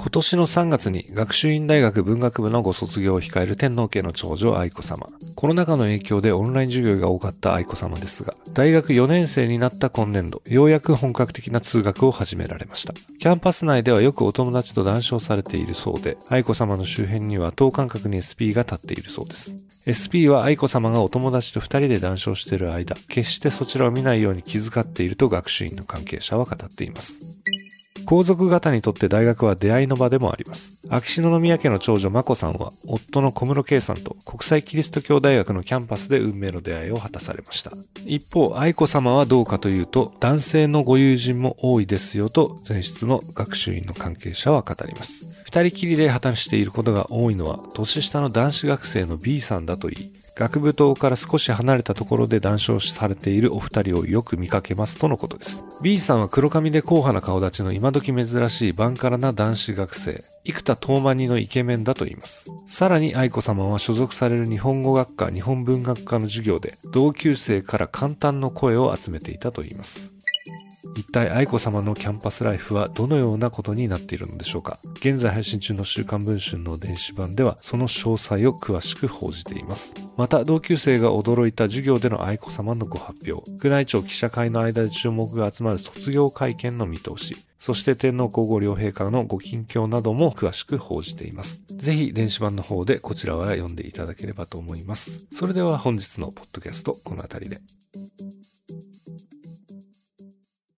今年の3月に学習院大学文学部のご卒業を控える天皇家の長女愛子様。コロナ禍の影響でオンライン授業が多かった愛子様ですが、大学4年生になった今年度、ようやく本格的な通学を始められました。キャンパス内ではよくお友達と談笑されているそうで、愛子様の周辺には等間隔に SP が立っているそうです。SP は愛子様がお友達と2人で談笑している間、決してそちらを見ないように気遣っていると学習院の関係者は語っています。皇族方にとって大学は出会いの場でもあります。秋篠宮家の長女眞子さんは、夫の小室圭さんと国際キリスト教大学のキャンパスで運命の出会いを果たされました。一方、愛子様はどうかというと、男性のご友人も多いですよと、前室の学習院の関係者は語ります。二人きりで破綻していることが多いのは、年下の男子学生の B さんだといい、学部棟から少し離れたところで談笑されているお二人をよく見かけますとのことです。B さんは黒髪で硬派な顔立ちの今時珍しいバンカラな男子学生、生田東間にのイケメンだと言います。さらに愛子様は所属される日本語学科、日本文学科の授業で同級生から簡単の声を集めていたと言います。一体愛子様のキャンパスライフはどのようなことになっているのでしょうか？現在配信中の週刊文春の電子版ではその詳細を詳しく報じています。また同級生が驚いた授業での愛子様のご発表、宮内庁記者会の間で注目が集まる卒業会見の見通し、そして天皇皇后両陛下のご近況なども詳しく報じています。ぜひ電子版の方でこちらは読んでいただければと思います。それでは本日のポッドキャストこの辺りで。